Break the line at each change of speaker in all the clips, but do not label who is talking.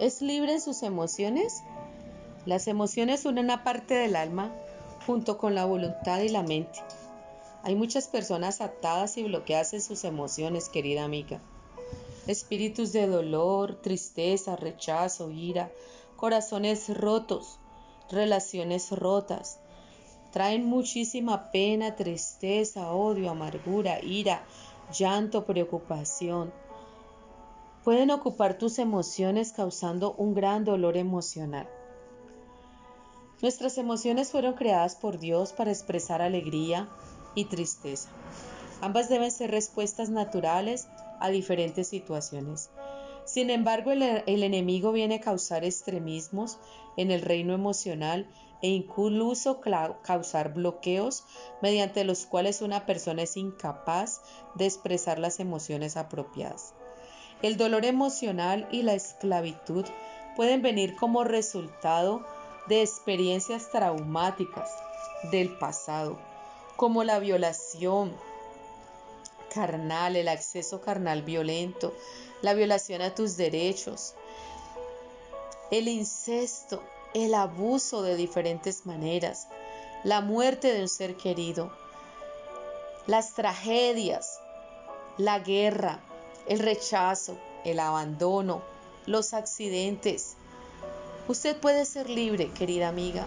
¿Es libre en sus emociones? Las emociones son una parte del alma junto con la voluntad y la mente. Hay muchas personas atadas y bloqueadas en sus emociones, querida amiga. Espíritus de dolor, tristeza, rechazo, ira, corazones rotos, relaciones rotas. Traen muchísima pena, tristeza, odio, amargura, ira, llanto, preocupación pueden ocupar tus emociones causando un gran dolor emocional. Nuestras emociones fueron creadas por Dios para expresar alegría y tristeza. Ambas deben ser respuestas naturales a diferentes situaciones. Sin embargo, el, enemigo viene a causar extremismos en el reino emocional e incluso causar bloqueos mediante los cuales una persona es incapaz de expresar las emociones apropiadas. El dolor emocional y la esclavitud pueden venir como resultado de experiencias traumáticas del pasado, como la violación carnal, el acceso carnal violento, la violación a tus derechos, el incesto, el abuso de diferentes maneras, la muerte de un ser querido, las tragedias, la guerra, el rechazo, el abandono, los accidentes. Usted puede ser libre, querida amiga,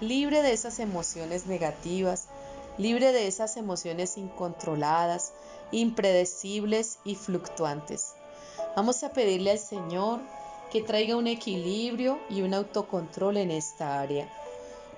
libre de esas emociones negativas, libre de esas emociones incontroladas, impredecibles y fluctuantes. Vamos a pedirle al Señor que traiga un equilibrio y un autocontrol en esta área.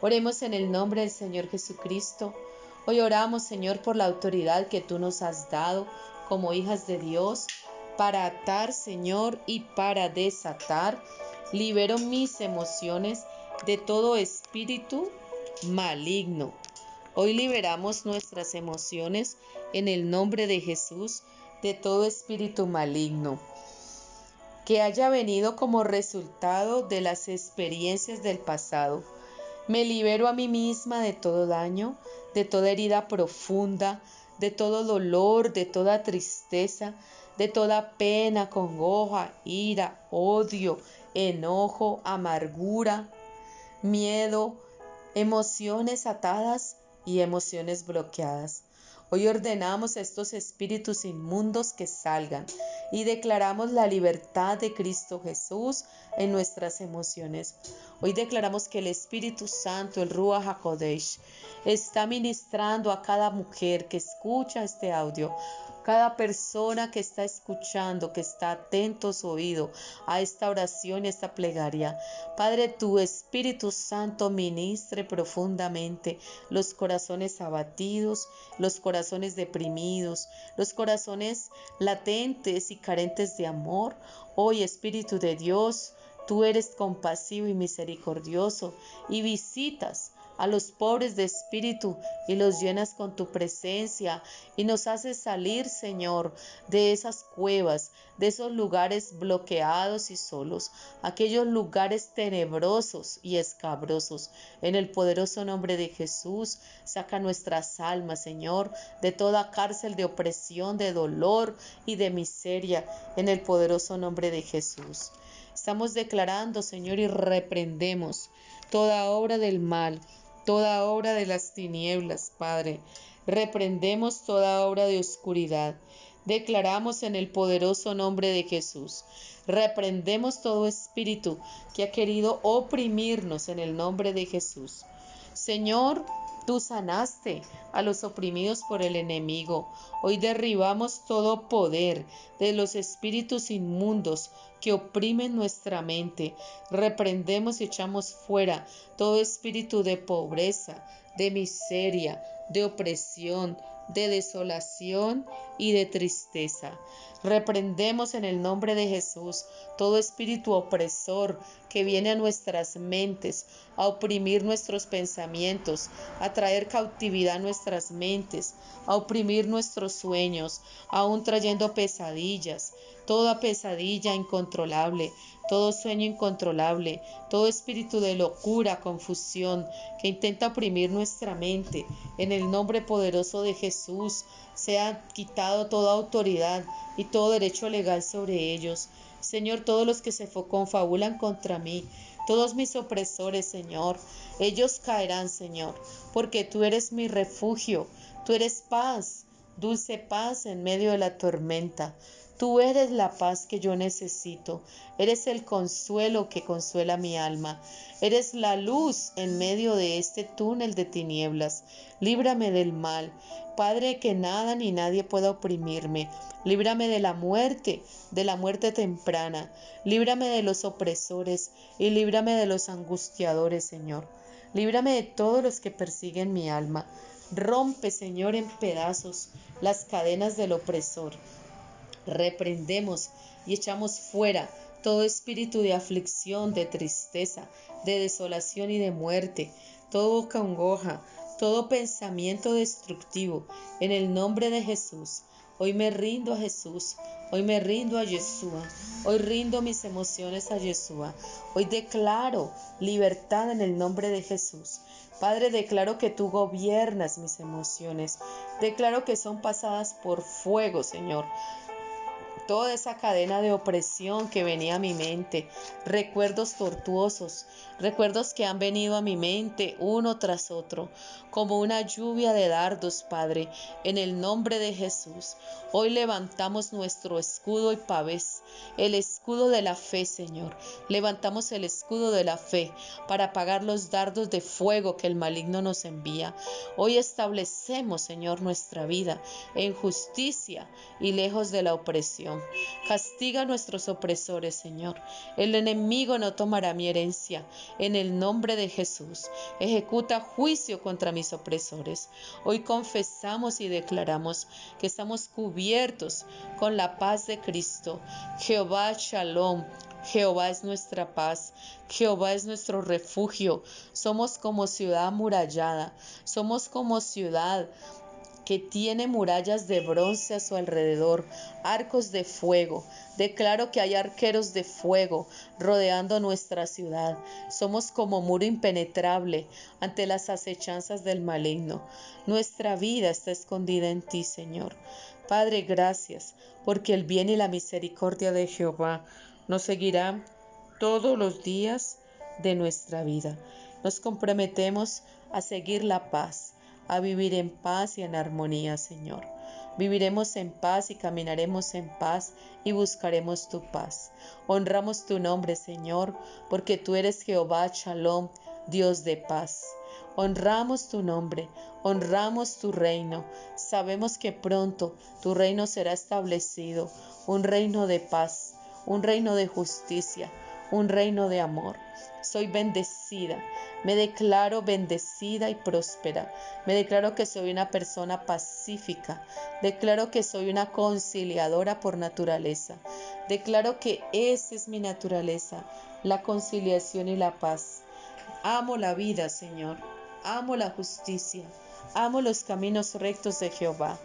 Oremos en el nombre del Señor Jesucristo. Hoy oramos, Señor, por la autoridad que tú nos has dado como hijas de Dios para atar, Señor, y para desatar. Libero mis emociones de todo espíritu maligno. Hoy liberamos nuestras emociones en el nombre de Jesús de todo espíritu maligno que haya venido como resultado de las experiencias del pasado. Me libero a mí misma de todo daño, de toda herida profunda, de todo dolor, de toda tristeza, de toda pena, congoja, ira, odio, enojo, amargura, miedo, emociones atadas y emociones bloqueadas. Hoy ordenamos a estos espíritus inmundos que salgan y declaramos la libertad de Cristo Jesús en nuestras emociones. Hoy declaramos que el Espíritu Santo, el Ruach HaKodesh, está ministrando a cada mujer que escucha este audio, cada persona que está escuchando, que está atento su oído a esta oración y esta plegaria. Padre, tu Espíritu Santo ministre profundamente los corazones abatidos, los corazones deprimidos, los corazones latentes y carentes de amor. Hoy, Espíritu de Dios, Tú eres compasivo y misericordioso y visitas a los pobres de espíritu y los llenas con tu presencia y nos haces salir, Señor, de esas cuevas, de esos lugares bloqueados y solos, aquellos lugares tenebrosos y escabrosos. En el poderoso nombre de Jesús, saca nuestras almas, Señor, de toda cárcel de opresión, de dolor y de miseria, en el poderoso nombre de Jesús. Estamos declarando, Señor, y reprendemos toda obra del mal, toda obra de las tinieblas, Padre. Reprendemos toda obra de oscuridad. Declaramos en el poderoso nombre de Jesús. Reprendemos todo espíritu que ha querido oprimirnos en el nombre de Jesús. Señor, Tú sanaste a los oprimidos por el enemigo. Hoy derribamos todo poder de los espíritus inmundos que oprimen nuestra mente. Reprendemos y echamos fuera todo espíritu de pobreza, de miseria, de opresión, de desolación y de tristeza. Reprendemos en el nombre de Jesús todo espíritu opresor que viene a nuestras mentes, a oprimir nuestros pensamientos, a traer cautividad a nuestras mentes, a oprimir nuestros sueños, aún trayendo pesadillas, toda pesadilla incontrolable, todo sueño incontrolable, todo espíritu de locura, confusión que intenta oprimir nuestra mente. En el nombre poderoso de Jesús, sea quitado toda autoridad y todo derecho legal sobre ellos. Señor, todos los que se confabulan contra mí, todos mis opresores, Señor, ellos caerán, Señor, porque tú eres mi refugio, tú eres paz, dulce paz en medio de la tormenta. Tú eres la paz que yo necesito, eres el consuelo que consuela mi alma, eres la luz en medio de este túnel de tinieblas. Líbrame del mal, Padre, que nada ni nadie pueda oprimirme. Líbrame de la muerte, de la muerte temprana. Líbrame de los opresores y líbrame de los angustiadores, Señor. Líbrame de todos los que persiguen mi alma. Rompe, Señor, en pedazos las cadenas del opresor reprendemos y echamos fuera todo espíritu de aflicción, de tristeza, de desolación y de muerte, todo congoja, todo pensamiento destructivo, en el nombre de Jesús. Hoy me rindo a Jesús, hoy me rindo a Yeshua, hoy rindo mis emociones a Yeshua, hoy declaro libertad en el nombre de Jesús. Padre, declaro que tú gobiernas mis emociones, declaro que son pasadas por fuego, Señor toda esa cadena de opresión que venía a mi mente, recuerdos tortuosos, recuerdos que han venido a mi mente uno tras otro, como una lluvia de dardos, Padre, en el nombre de Jesús. Hoy levantamos nuestro escudo y pavés, el escudo de la fe, Señor. Levantamos el escudo de la fe para apagar los dardos de fuego que el maligno nos envía. Hoy establecemos, Señor, nuestra vida en justicia y lejos de la opresión. Castiga a nuestros opresores, Señor. El enemigo no tomará mi herencia. En el nombre de Jesús, ejecuta juicio contra mis opresores. Hoy confesamos y declaramos que estamos cubiertos con la paz de Cristo. Jehová Shalom. Jehová es nuestra paz, Jehová es nuestro refugio. Somos como ciudad amurallada, somos como ciudad que tiene murallas de bronce a su alrededor, arcos de fuego. Declaro que hay arqueros de fuego rodeando nuestra ciudad. Somos como muro impenetrable ante las acechanzas del maligno. Nuestra vida está escondida en ti, Señor. Padre, gracias, porque el bien y la misericordia de Jehová nos seguirán todos los días de nuestra vida. Nos comprometemos a seguir la paz a vivir en paz y en armonía, Señor. Viviremos en paz y caminaremos en paz y buscaremos tu paz. Honramos tu nombre, Señor, porque tú eres Jehová Shalom, Dios de paz. Honramos tu nombre, honramos tu reino. Sabemos que pronto tu reino será establecido, un reino de paz, un reino de justicia, un reino de amor. Soy bendecida, me declaro bendecida y próspera. Me declaro que soy una persona pacífica. Declaro que soy una conciliadora por naturaleza. Declaro que esa es mi naturaleza, la conciliación y la paz. Amo la vida, Señor. Amo la justicia. Amo los caminos rectos de Jehová.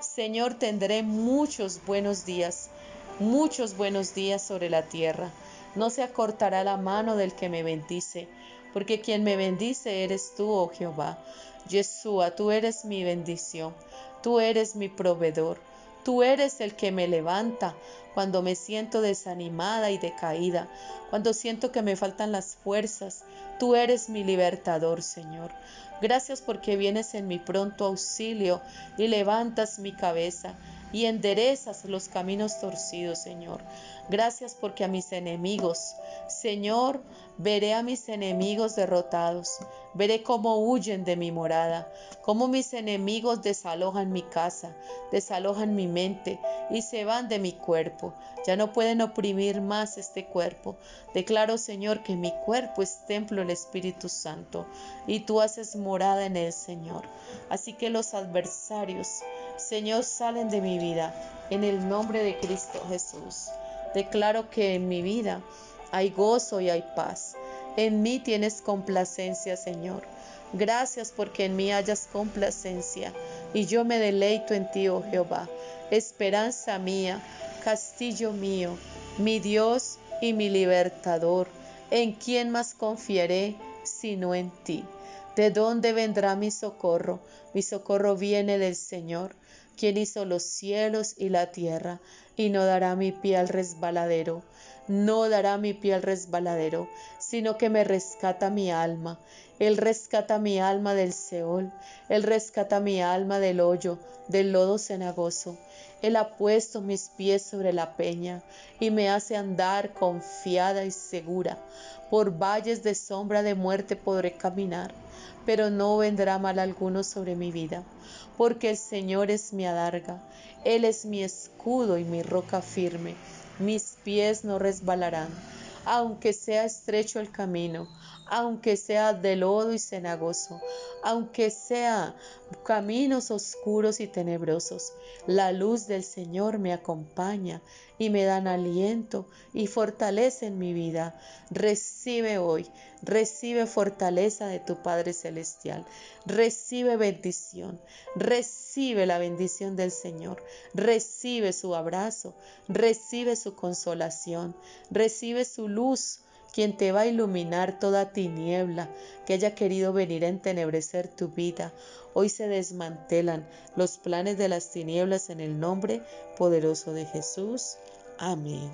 Señor, tendré muchos buenos días, muchos buenos días sobre la tierra. No se acortará la mano del que me bendice, porque quien me bendice eres tú, oh Jehová. Yeshua, tú eres mi bendición, tú eres mi proveedor, tú eres el que me levanta cuando me siento desanimada y decaída, cuando siento que me faltan las fuerzas, tú eres mi libertador, Señor. Gracias porque vienes en mi pronto auxilio y levantas mi cabeza y enderezas los caminos torcidos, Señor. Gracias porque a mis enemigos, Señor, veré a mis enemigos derrotados. Veré cómo huyen de mi morada, cómo mis enemigos desalojan mi casa, desalojan mi mente y se van de mi cuerpo. Ya no pueden oprimir más este cuerpo. Declaro, Señor, que mi cuerpo es templo del Espíritu Santo y tú haces morada en él, Señor. Así que los adversarios Señor, salen de mi vida en el nombre de Cristo Jesús. Declaro que en mi vida hay gozo y hay paz. En mí tienes complacencia, Señor. Gracias porque en mí hayas complacencia y yo me deleito en ti, oh Jehová. Esperanza mía, castillo mío, mi Dios y mi libertador. ¿En quién más confiaré sino en ti? ¿De dónde vendrá mi socorro? Mi socorro viene del Señor, quien hizo los cielos y la tierra, y no dará mi pie al resbaladero, no dará mi pie al resbaladero, sino que me rescata mi alma. Él rescata mi alma del Seol, Él rescata mi alma del hoyo, del lodo cenagoso. Él ha puesto mis pies sobre la peña y me hace andar confiada y segura. Por valles de sombra de muerte podré caminar, pero no vendrá mal alguno sobre mi vida, porque el Señor es mi adarga, Él es mi escudo y mi roca firme. Mis pies no resbalarán, aunque sea estrecho el camino, aunque sea de lodo y cenagoso, aunque sea caminos oscuros y tenebrosos. La luz del Señor me acompaña y me dan aliento y fortalece en mi vida. Recibe hoy, recibe fortaleza de tu Padre Celestial, recibe bendición, recibe la bendición del Señor, recibe su abrazo, recibe su consolación, recibe su luz quien te va a iluminar toda tiniebla que haya querido venir a entenebrecer tu vida. Hoy se desmantelan los planes de las tinieblas en el nombre poderoso de Jesús. Amém.